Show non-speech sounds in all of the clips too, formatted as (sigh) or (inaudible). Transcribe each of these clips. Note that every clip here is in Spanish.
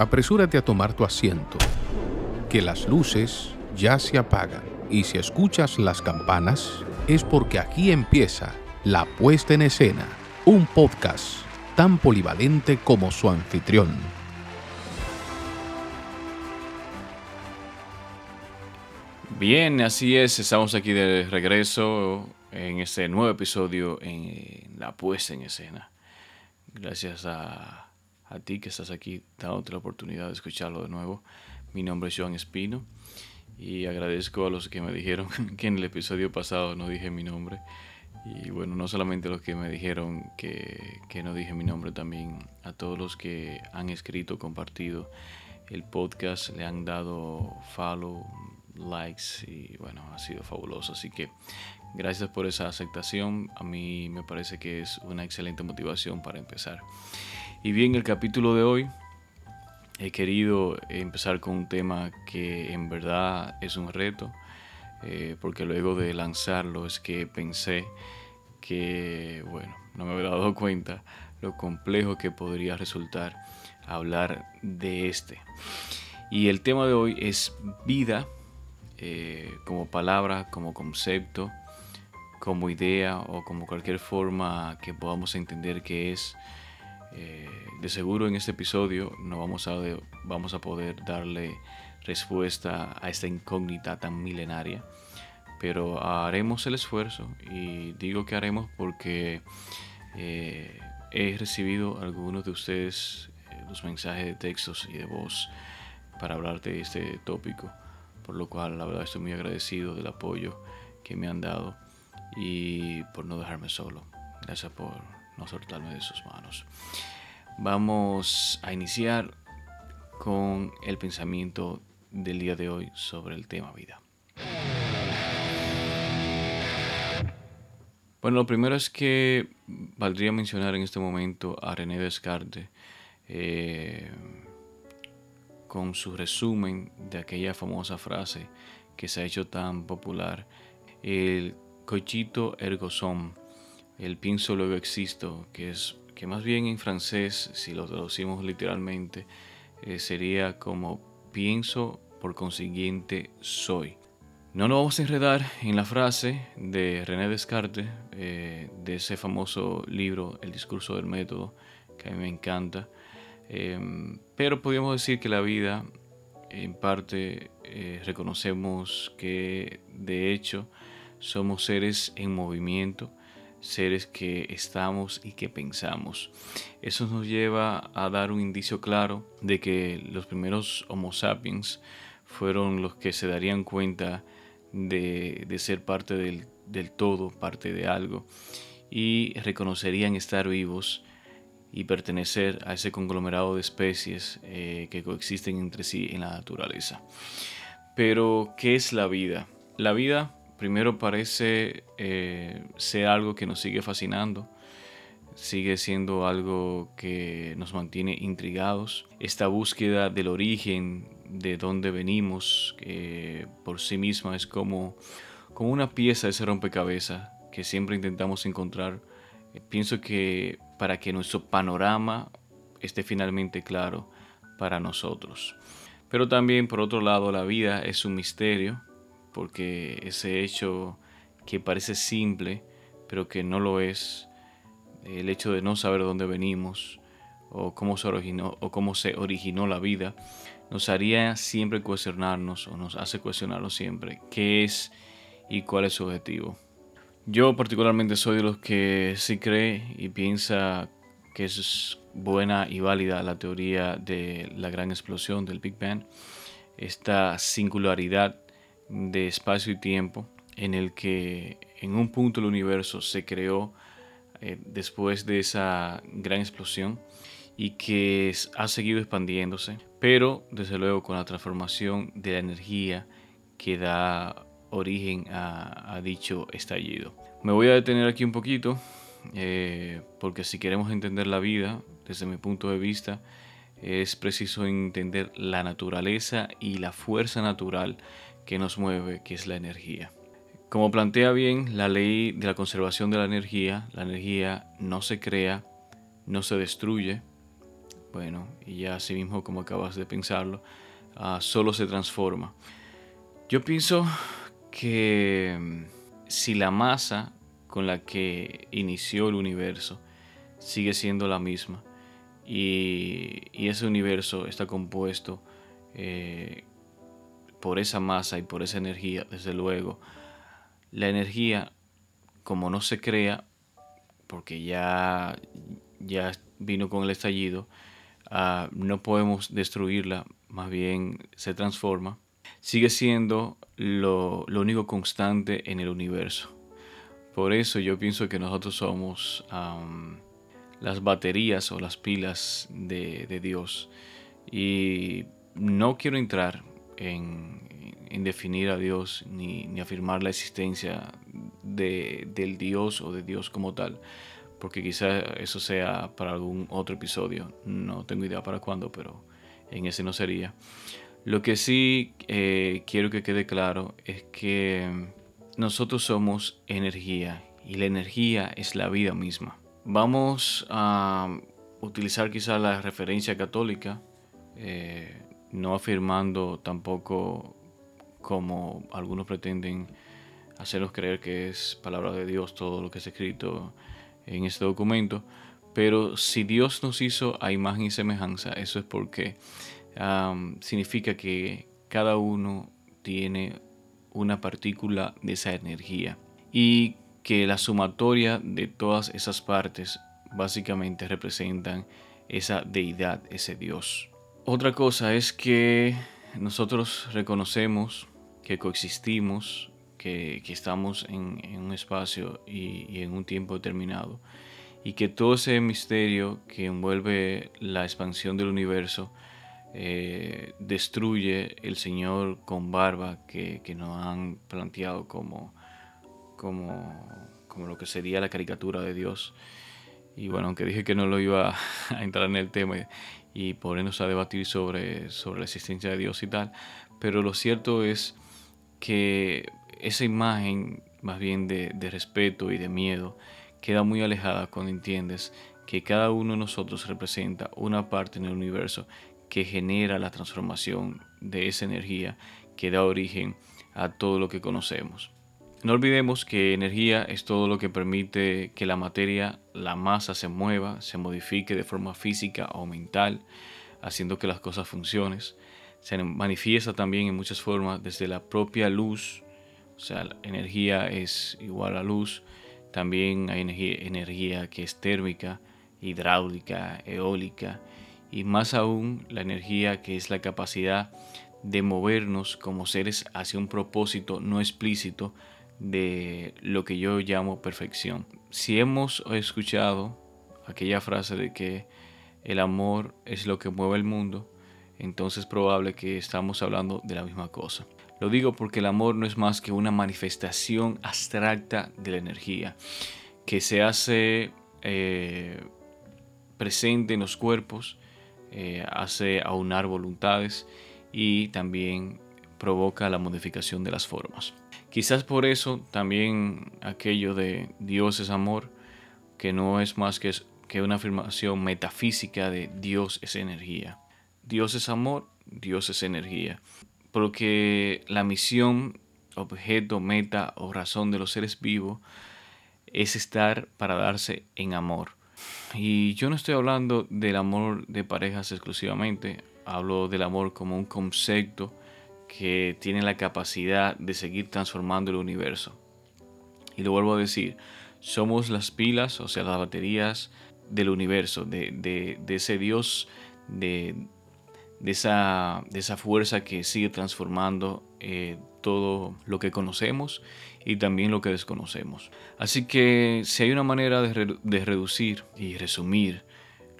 apresúrate a tomar tu asiento, que las luces ya se apagan y si escuchas las campanas es porque aquí empieza La Puesta en Escena, un podcast tan polivalente como su anfitrión. Bien, así es, estamos aquí de regreso en este nuevo episodio en La Puesta en Escena. Gracias a, ti que estás aquí dándote la oportunidad de escucharlo de nuevo. Mi nombre es Joan Espino y agradezco a los que me dijeron (laughs) que en el episodio pasado no dije mi nombre. Y bueno, no solamente los que me dijeron que, que no dije mi nombre, también a todos los que han escrito, compartido el podcast, le han dado follow, likes y bueno, ha sido fabuloso. Así que gracias por esa aceptación. A mí me parece que es una excelente motivación para empezar. Y bien, el capítulo de hoy he querido empezar con un tema que en verdad es un reto, eh, porque luego de lanzarlo es que pensé que, bueno, no me había dado cuenta lo complejo que podría resultar hablar de este. Y el tema de hoy es vida eh, como palabra, como concepto, como idea o como cualquier forma que podamos entender que es. Eh, de seguro en este episodio no vamos a, vamos a poder darle respuesta a esta incógnita tan milenaria, pero haremos el esfuerzo y digo que haremos porque eh, he recibido algunos de ustedes los mensajes de textos y de voz para hablar de este tópico por lo cual la verdad estoy muy agradecido del apoyo que me han dado y por no dejarme solo. Gracias por no soltarme de sus manos. Vamos a iniciar con el pensamiento del día de hoy sobre el tema vida. Bueno, lo primero es que valdría mencionar en este momento a René Descartes. Eh, con su resumen de aquella famosa frase que se ha hecho tan popular, el cochito ergo sum, el pienso luego existo, que es que más bien en francés, si lo traducimos literalmente, eh, sería como pienso, por consiguiente soy. No nos vamos a enredar en la frase de René Descartes, eh, de ese famoso libro, El discurso del método, que a mí me encanta, Em, pero podríamos decir que la vida, en parte, eh, reconocemos que de hecho somos seres en movimiento, seres que estamos y que pensamos. Eso nos lleva a dar un indicio claro de que los primeros Homo sapiens fueron los que se darían cuenta de, ser parte del, todo, parte de algo, y reconocerían estar vivos y pertenecer a ese conglomerado de especies eh, que coexisten entre sí en la naturaleza. Pero, ¿qué es la vida? La vida primero parece eh, ser algo que nos sigue fascinando, sigue siendo algo que nos mantiene intrigados. Esta búsqueda del origen, de dónde venimos, que por sí misma es como, como una pieza de ese rompecabezas que siempre intentamos encontrar. Pienso que para que nuestro panorama esté finalmente claro para nosotros. Pero también, por otro lado, la vida es un misterio, porque ese hecho que parece simple, pero que no lo es, el hecho de no saber dónde venimos o cómo se originó, o cómo se originó la vida, nos haría siempre cuestionarnos o nos hace cuestionarlo siempre qué es y cuál es su objetivo. Yo particularmente soy de los que sí cree y piensa que es buena y válida la teoría de la gran explosión del Big Bang, esta singularidad de espacio y tiempo en el que en un punto el universo se creó eh, después de esa gran explosión y que ha seguido expandiéndose, pero desde luego con la transformación de la energía que da origen a, dicho estallido. Me voy a detener aquí un poquito, eh, porque si queremos entender la vida, desde mi punto de vista, es preciso entender la naturaleza y la fuerza natural que nos mueve, que es la energía. Como plantea bien la ley de la conservación de la energía, la energía no se crea, no se destruye, bueno, y ya así mismo como acabas de pensarlo, ah, solo se transforma. Yo pienso que mm, si la masa con la que inició el universo sigue siendo la misma y, ese universo está compuesto eh, por esa masa y por esa energía, desde luego, la energía como no se crea, porque ya, ya vino con el estallido, ah, no podemos destruirla, más bien se transforma, sigue siendo lo, único constante en el universo. Por eso yo pienso que nosotros somos las baterías o las pilas de, Dios. Y no quiero entrar en, definir a Dios ni, ni afirmar la existencia de, del Dios o de Dios como tal, porque quizá eso sea para algún otro episodio. No tengo idea para cuándo, pero en ese no sería. Lo que sí eh, quiero que quede claro es que nosotros somos energía y la energía es la vida misma. Vamos a utilizar quizá la referencia católica, eh, no afirmando tampoco como algunos pretenden hacernos creer que es palabra de Dios todo lo que es escrito en este documento, pero si Dios nos hizo a imagen y semejanza, eso es porque significa que cada uno tiene una partícula de esa energía y que la sumatoria de todas esas partes básicamente representan esa deidad, ese Dios. Otra cosa es que nosotros reconocemos que coexistimos, que, estamos en, un espacio y en un tiempo determinado, y que todo ese misterio que envuelve la expansión del universo eh, destruye el Señor con barba que, nos han planteado como, como, como, lo que sería la caricatura de Dios. Y bueno, aunque dije que no lo iba (laughs) a entrar en el tema y ponernos a debatir sobre, sobre la existencia de Dios y tal, pero lo cierto es que esa imagen más bien de, de respeto y de miedo queda muy alejada cuando entiendes que cada uno de nosotros representa una parte en el universo que genera la transformación de esa energía que da origen a todo lo que conocemos. No olvidemos que energía es todo lo que permite que la materia, la masa se mueva, se modifique de forma física o mental, haciendo que las cosas funcionen. Se manifiesta también en muchas formas desde la propia luz, o sea, la energía es igual a luz. También hay energía, energía que es térmica, hidráulica, eólica y más aún la energía que es la capacidad de movernos como seres hacia un propósito no explícito de lo que yo llamo perfección. Si hemos escuchado aquella frase de que el amor es lo que mueve el mundo, entonces es probable que estamos hablando de la misma cosa. Lo digo porque el amor no es más que una manifestación abstracta de la energía que se hace eh, presente en los cuerpos eh, hace aunar voluntades y también provoca la modificación de las formas. Quizás por eso también aquello de Dios es amor, que no es más que, una afirmación metafísica de Dios es energía. Dios es amor, Dios es energía. Porque la misión, objeto, meta o razón de los seres vivos es estar para darse en amor. Y yo no estoy hablando del amor de parejas exclusivamente, hablo del amor como un concepto que tiene la capacidad de seguir transformando el universo. Y lo vuelvo a decir, somos las pilas, o sea, las baterías del universo, de, ese Dios, de, esa, de esa fuerza que sigue transformando eh, todo lo que conocemos y también lo que desconocemos. Así que si hay una manera de, reducir y resumir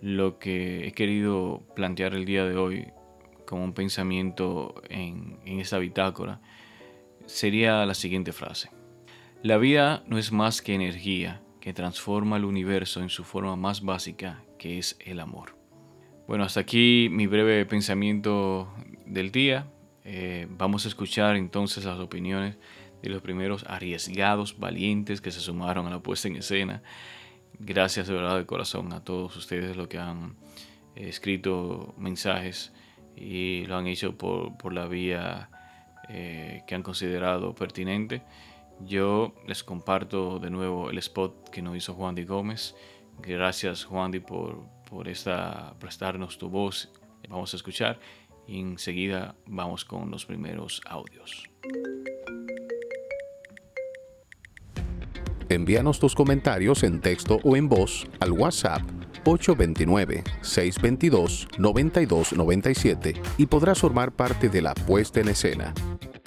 lo que he querido plantear el día de hoy como un pensamiento en, esta bitácora, sería la siguiente frase. La vida no es más que energía que transforma el universo en su forma más básica, que es el amor. Bueno, hasta aquí mi breve pensamiento del día. Eh, vamos a escuchar entonces las opiniones de los primeros arriesgados, valientes que se sumaron a la puesta en escena. Gracias de verdad de corazón a todos ustedes lo que han escrito mensajes y lo han hecho por, la vía eh, que han considerado pertinente. Yo les comparto de nuevo el spot que nos hizo Juan Di Gómez. Gracias Juan Di por, por esta, prestarnos tu voz. Vamos a escuchar y enseguida vamos con los primeros audios. Envíanos tus comentarios en texto o en voz al WhatsApp 829-622-9297 y podrás formar parte de la puesta en escena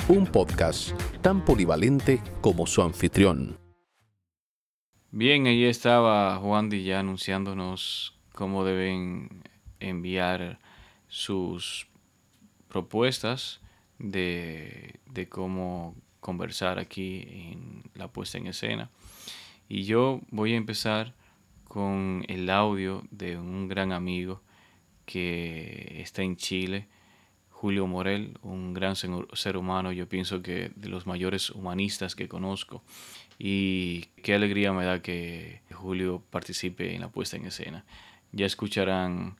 un podcast tan polivalente como su anfitrión. Bien, ahí estaba Juan Di ya anunciándonos cómo deben enviar sus propuestas de, de cómo conversar aquí en la puesta en escena. Y yo voy a empezar con el audio de un gran amigo que está en Chile Julio Morel, un gran ser humano, yo pienso que de los mayores humanistas que conozco. Y qué alegría me da que Julio participe en la puesta en escena. Ya escucharán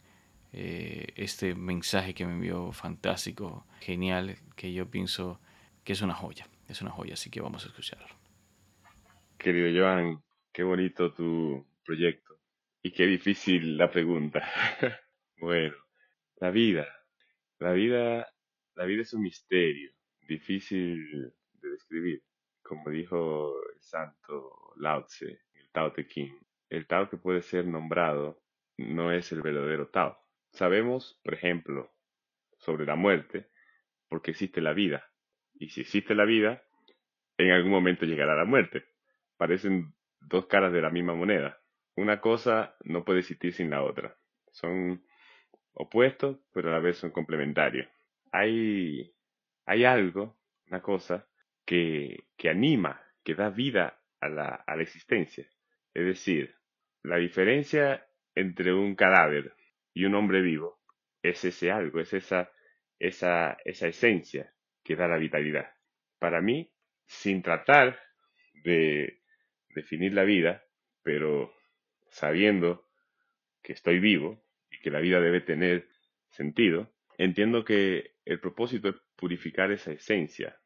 eh, este mensaje que me envió fantástico, genial, que yo pienso que es una joya, es una joya, así que vamos a escucharlo. Querido Joan, qué bonito tu proyecto y qué difícil la pregunta. (laughs) bueno, la vida, la vida, la vida es un misterio, difícil de describir. Como dijo el santo Lao Tse, el Tao Te Ching, el Tao que puede ser nombrado no es el verdadero Tao. Sabemos, por ejemplo, sobre la muerte, porque existe la vida. Y si existe la vida, en algún momento llegará la muerte. Parecen dos caras de la misma moneda. Una cosa no puede existir sin la otra. Son opuestos, pero a la vez son complementarios. Hay, hay algo, una cosa, que, que anima, que da vida a la, a la existencia. Es decir, la diferencia entre un cadáver y un hombre vivo es ese algo, es esa, esa, esa esencia que da la vitalidad. Para mí, sin tratar de definir la vida, pero sabiendo que estoy vivo, y que la vida debe tener sentido, entiendo que el propósito es purificar esa esencia.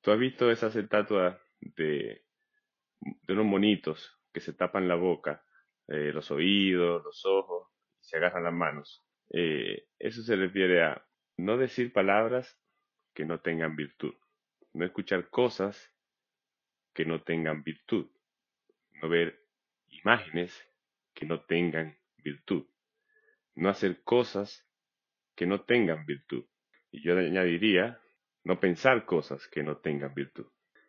Tú has visto esas estatuas de, de unos monitos que se tapan la boca, eh, los oídos, los ojos, y se agarran las manos. Eh, eso se refiere a no decir palabras que no tengan virtud, no escuchar cosas que no tengan virtud, no ver imágenes que no tengan virtud no hacer cosas que no tengan virtud. Y yo añadiría, no pensar cosas que no tengan virtud,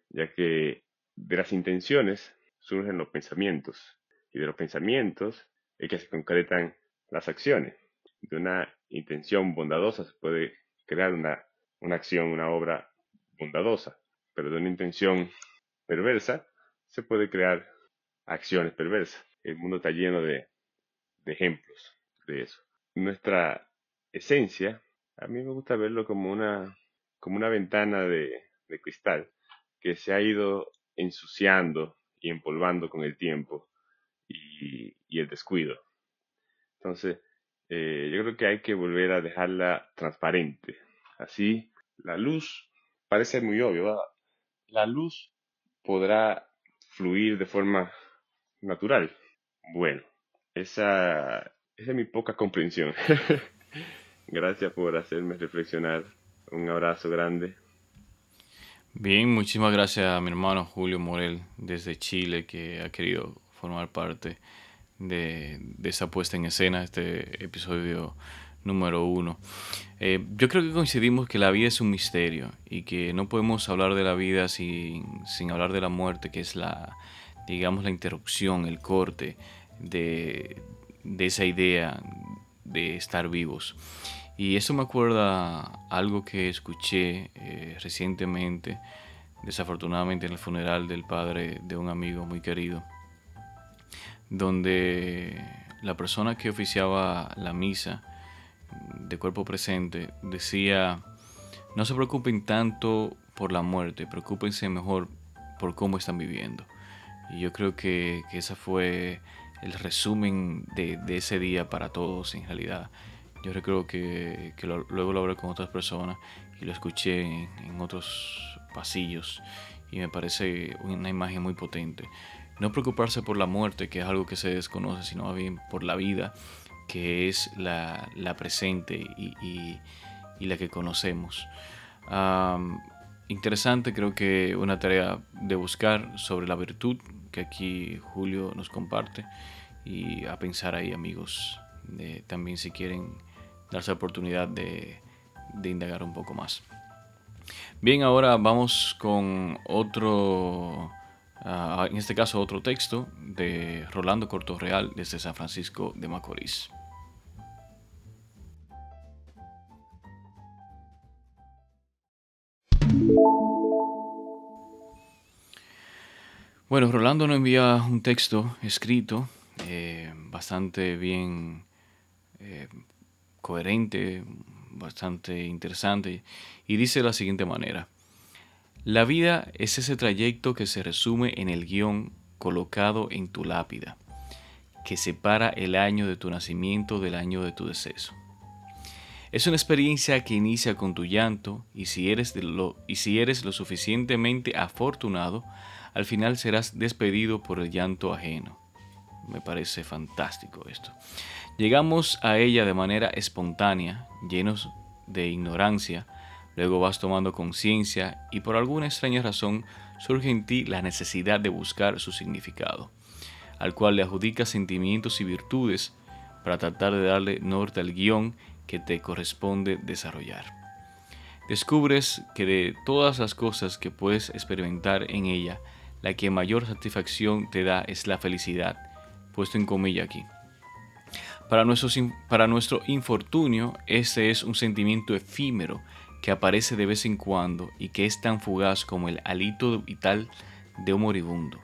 ya que de las intenciones surgen los pensamientos, y de los pensamientos es que se concretan las acciones. De una intención bondadosa se puede crear una, una acción, una obra bondadosa, pero de una intención perversa se puede crear acciones perversas. El mundo está lleno de, de ejemplos de eso. Nuestra esencia, a mí me gusta verlo como una, como una ventana de, cristal que se ha ido ensuciando y empolvando con el tiempo y, el descuido. Entonces, eh, yo creo que hay que volver a dejarla transparente. Así, la luz parece muy obvio. La luz podrá fluir de forma natural. Bueno, esa es mi poca comprensión. (laughs) Gracias por hacerme reflexionar. Un abrazo grande. Bien, muchísimas gracias a mi hermano Julio Morel desde Chile que ha querido formar parte de, esa puesta en escena, este episodio número uno. Eh, yo creo que coincidimos que la vida es un misterio y que no podemos hablar de la vida sin hablar de la muerte, que es la, digamos, la interrupción, el corte de, de esa idea de estar vivos. Y eso me acuerda algo que escuché eh, recientemente, desafortunadamente en el funeral del padre de un amigo muy querido, donde la persona que oficiaba la misa de cuerpo presente decía, no se preocupen tanto por la muerte, preocúpense mejor por cómo están viviendo. Y yo creo que, que esa fue el resumen de, ese día para todos en realidad. Yo creo que, luego lo hablé con otras personas y lo escuché en, otros pasillos y me parece una imagen muy potente. No preocuparse por la muerte, que es algo que se desconoce, sino bien por la vida, que es la, presente y, la que conocemos. Interesante, creo que una tarea de buscar sobre la virtud que aquí Julio nos comparte y a pensar ahí amigos, también si quieren darse la oportunidad de, de indagar un poco más. Bien, ahora vamos con otro, ah, en este caso otro texto de Rolando Cortorreal desde San Francisco de Macorís. Bueno, Rolando nos envía un texto escrito eh, bastante bien eh, coherente, bastante interesante, y dice de la siguiente manera. La vida es ese trayecto que se resume en el guion colocado en tu lápida, que separa el año de tu nacimiento del año de tu deceso. Es una experiencia que inicia con tu llanto y si eres, lo, y si eres lo suficientemente afortunado, al final serás despedido por el llanto ajeno. Me parece fantástico esto. Llegamos a ella de manera espontánea, llenos de ignorancia, luego vas tomando conciencia y por alguna extraña razón surge en ti la necesidad de buscar su significado, al cual le adjudicas sentimientos y virtudes para tratar de darle norte al guion que te corresponde desarrollar. Descubres que de todas las cosas que puedes experimentar en ella, la que mayor satisfacción te da es la felicidad, puesto en comilla aquí. Para nuestro, para nuestro infortunio, ese es un sentimiento efímero que aparece de vez en cuando y que es tan fugaz como el alito vital de un moribundo.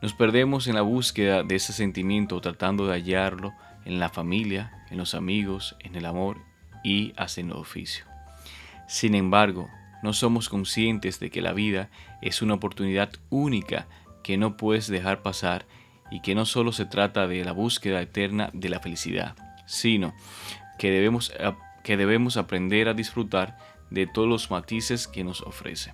Nos perdemos en la búsqueda de ese sentimiento tratando de hallarlo en la familia, en los amigos, en el amor y hasta en el oficio. Sin embargo, no somos conscientes de que la vida es una oportunidad única que no puedes dejar pasar y que no solo se trata de la búsqueda eterna de la felicidad, sino que debemos, que debemos aprender a disfrutar de todos los matices que nos ofrece.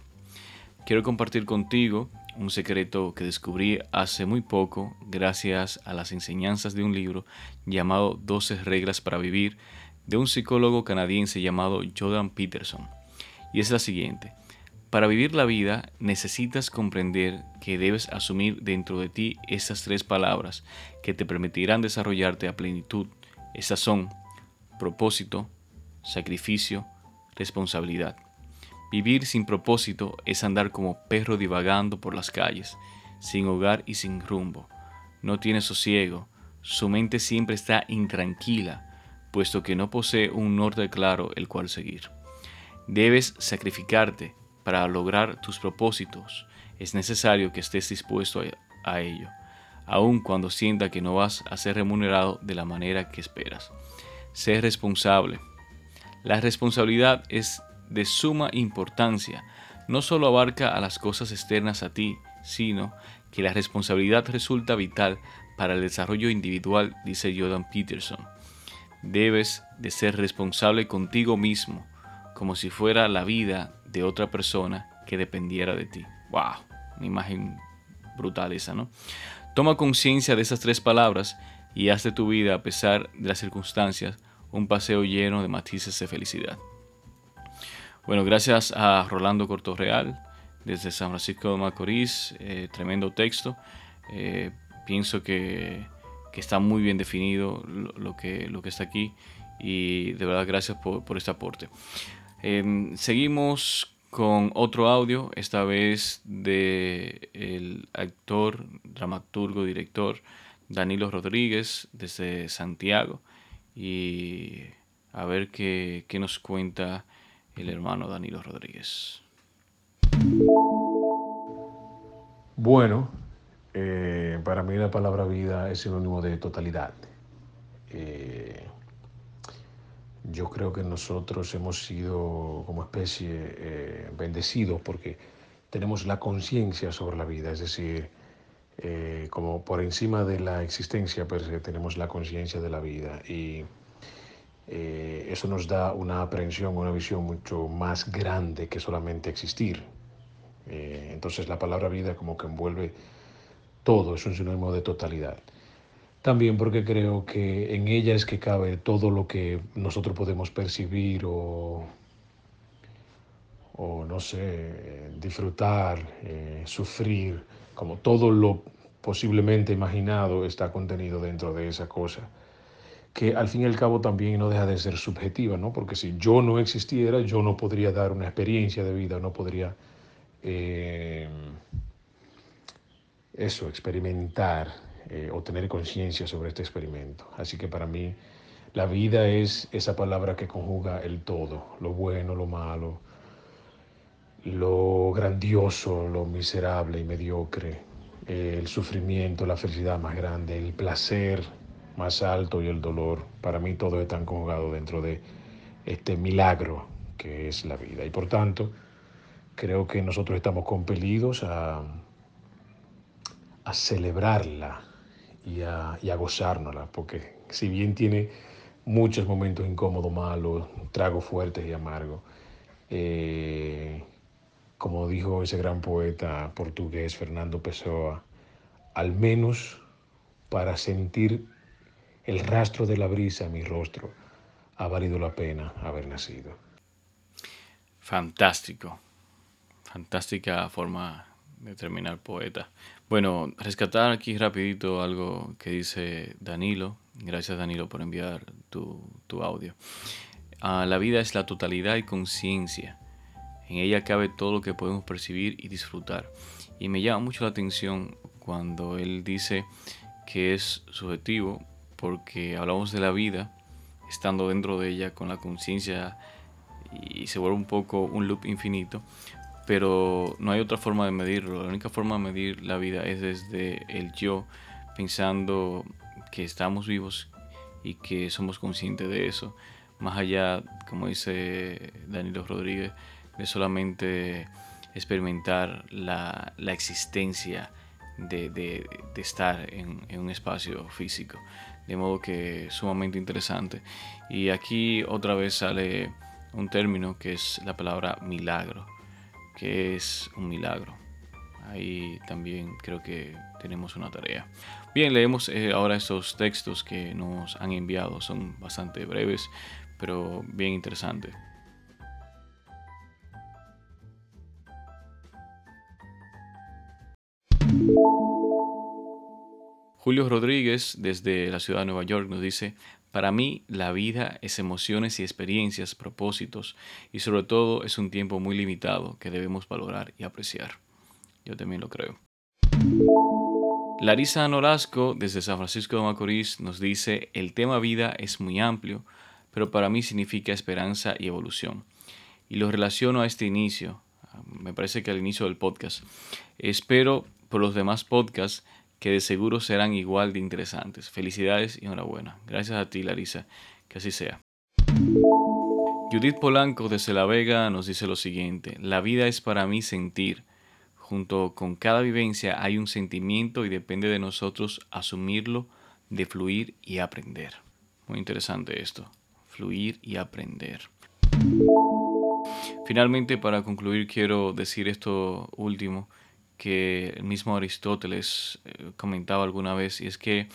Quiero compartir contigo un secreto que descubrí hace muy poco gracias a las enseñanzas de un libro llamado 12 reglas para vivir de un psicólogo canadiense llamado Jordan Peterson y es la siguiente. Para vivir la vida necesitas comprender que debes asumir dentro de ti esas tres palabras que te permitirán desarrollarte a plenitud. Esas son propósito, sacrificio, responsabilidad. Vivir sin propósito es andar como perro divagando por las calles, sin hogar y sin rumbo. No tiene sosiego, su mente siempre está intranquila, puesto que no posee un norte claro el cual seguir. Debes sacrificarte para lograr tus propósitos. Es necesario que estés dispuesto a, ello, aun cuando sienta que no vas a ser remunerado de la manera que esperas. Sé responsable. La responsabilidad es de suma importancia. No solo abarca a las cosas externas a ti, sino que la responsabilidad resulta vital para el desarrollo individual, dice Jordan Peterson. Debes de ser responsable contigo mismo como si fuera la vida de otra persona que dependiera de ti. ¡Wow! Una imagen brutal esa, ¿no? Toma conciencia de esas tres palabras y haz de tu vida, a pesar de las circunstancias, un paseo lleno de matices de felicidad. Bueno, gracias a Rolando Cortorreal desde San Francisco de Macorís, eh, tremendo texto. Eh, pienso que, está muy bien definido lo, que, lo que está aquí y de verdad gracias por, por este aporte. Em, seguimos con otro audio, esta vez de el actor, dramaturgo, director Danilo Rodríguez desde Santiago y a ver qué, qué nos cuenta el hermano Danilo Rodríguez. Bueno, eh, para mí la palabra vida es sinónimo de totalidad. Eh, yo creo que nosotros hemos sido como especie eh, bendecidos porque tenemos la conciencia sobre la vida, es decir, eh, como por encima de la existencia, pues tenemos la conciencia de la vida y eh, eso nos da una aprehensión, una visión mucho más grande que solamente existir. Entonces la palabra vida como que envuelve todo, es un sinónimo de totalidad. También porque creo que en ella es que cabe todo lo que nosotros podemos percibir o, o no sé, disfrutar, sufrir, como todo lo posiblemente imaginado está contenido dentro de esa cosa, que al fin y al cabo también no deja de ser subjetiva, ¿no? Porque si yo no existiera, yo no podría dar una experiencia de vida, no podría eh, eso, experimentar eh, o tener conciencia sobre este experimento. Así que para mí la vida es esa palabra que conjuga el todo, lo bueno, lo malo, lo grandioso, lo miserable y mediocre, el sufrimiento, la felicidad más grande, el placer más alto y el dolor. Para mí todo está conjugado dentro de este milagro que es la vida. Y por tanto, creo que nosotros estamos compelidos a, a celebrarla y a, y gozárnosla, porque si bien tiene muchos momentos incómodos, malos, tragos fuertes y amargos, eh, como dijo ese gran poeta portugués Fernando Pessoa, al menos para sentir el rastro de la brisa en mi rostro, ha valido la pena haber nacido. Fantástico, fantástica forma de terminar poeta. Bueno, rescatar aquí rapidito algo que dice Danilo. Gracias Danilo por enviar tu, audio. Ah, la vida es la totalidad y conciencia en ella cabe todo lo que podemos percibir y disfrutar. Y me llama mucho la atención cuando él dice que es subjetivo porque hablamos de la vida estando dentro de ella con la conciencia y se vuelve un poco un loop infinito, pero no hay otra forma de medirlo. La única forma de medir la vida es desde el yo, pensando que estamos vivos y que somos conscientes de eso. Más allá, como dice Danilo Rodríguez, de solamente experimentar la, existencia de, estar en, un espacio físico. De modo que sumamente interesante. Y aquí otra vez sale un término que es la palabra milagro. Que es un milagro? Ahí también creo que tenemos una tarea. Bien, leemos eh, ahora estos textos que nos han enviado. Son bastante breves, pero bien interesantes. Julio Rodríguez, desde la ciudad de Nueva York, nos dice, para mí la vida es emociones y experiencias, propósitos, y sobre todo es un tiempo muy limitado que debemos valorar y apreciar. Yo también lo creo. Larisa Norasco, desde San Francisco de Macorís, nos dice, el tema vida es muy amplio, pero para mí significa esperanza y evolución. Y lo relaciono a este inicio, me parece que al inicio del podcast. Espero por los demás podcasts que de seguro serán igual de interesantes. Felicidades y enhorabuena. Gracias a ti, Larisa. Que así sea. Judith Polanco desde La Vega nos dice lo siguiente. La vida es para mí sentir. Junto con cada vivencia hay un sentimiento y depende de nosotros asumirlo, de fluir y aprender. Muy interesante esto. Fluir y aprender. Finalmente, para concluir, quiero decir esto último que el mismo Aristóteles eh, comentaba alguna vez, y es que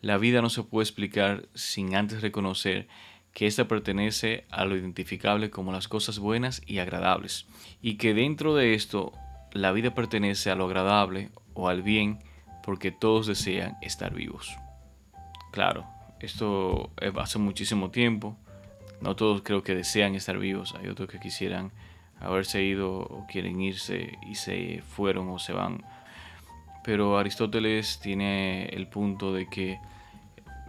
la vida no se puede explicar sin antes reconocer que ésta pertenece a lo identificable como las cosas buenas y agradables, y que dentro de esto la vida pertenece a lo agradable o al bien porque todos desean estar vivos. Claro, esto hace muchísimo tiempo, no todos creo que desean estar vivos, hay otros que quisieran haberse ido o quieren irse y se fueron o se van. Pero Aristóteles tiene el punto de que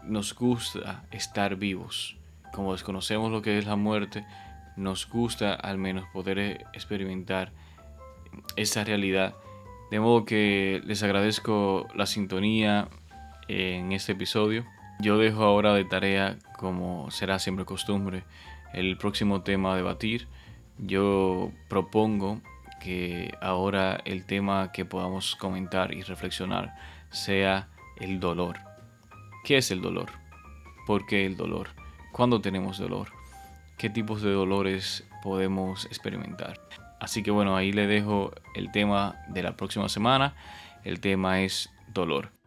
nos gusta estar vivos. Como desconocemos lo que es la muerte, nos gusta al menos poder experimentar esa realidad. De modo que les agradezco la sintonía en este episodio. Yo dejo ahora de tarea, como será siempre costumbre, el próximo tema a debatir yo propongo que ahora el tema que podamos comentar y reflexionar sea el dolor. ¿Qué es el dolor? ¿Por qué el dolor? ¿Cuándo tenemos dolor? ¿Qué tipos de dolores podemos experimentar? Así que bueno, ahí le dejo el tema de la próxima semana. El tema es dolor.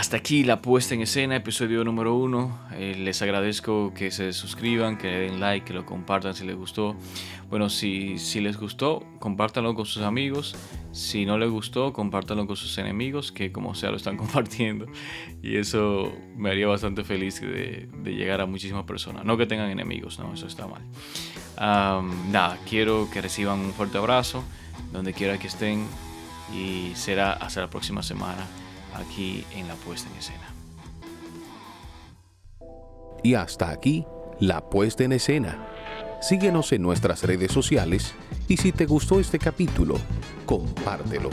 Hasta aquí la puesta en escena, episodio número uno. Eh, les agradezco que se suscriban, que le den like, que lo compartan si les gustó. Bueno, si, si les gustó, compártanlo con sus amigos. Si no les gustó, compártanlo con sus enemigos, que como sea lo están (laughs) compartiendo. Y eso me haría bastante feliz de, llegar a muchísimas personas. No que tengan enemigos, no, eso está mal. nada, quiero que reciban un fuerte abrazo, donde quiera que estén. Y será hasta la próxima semana aquí en la puesta en escena. Y hasta aquí la puesta en escena. Síguenos en nuestras redes sociales y si te gustó este capítulo, compártelo.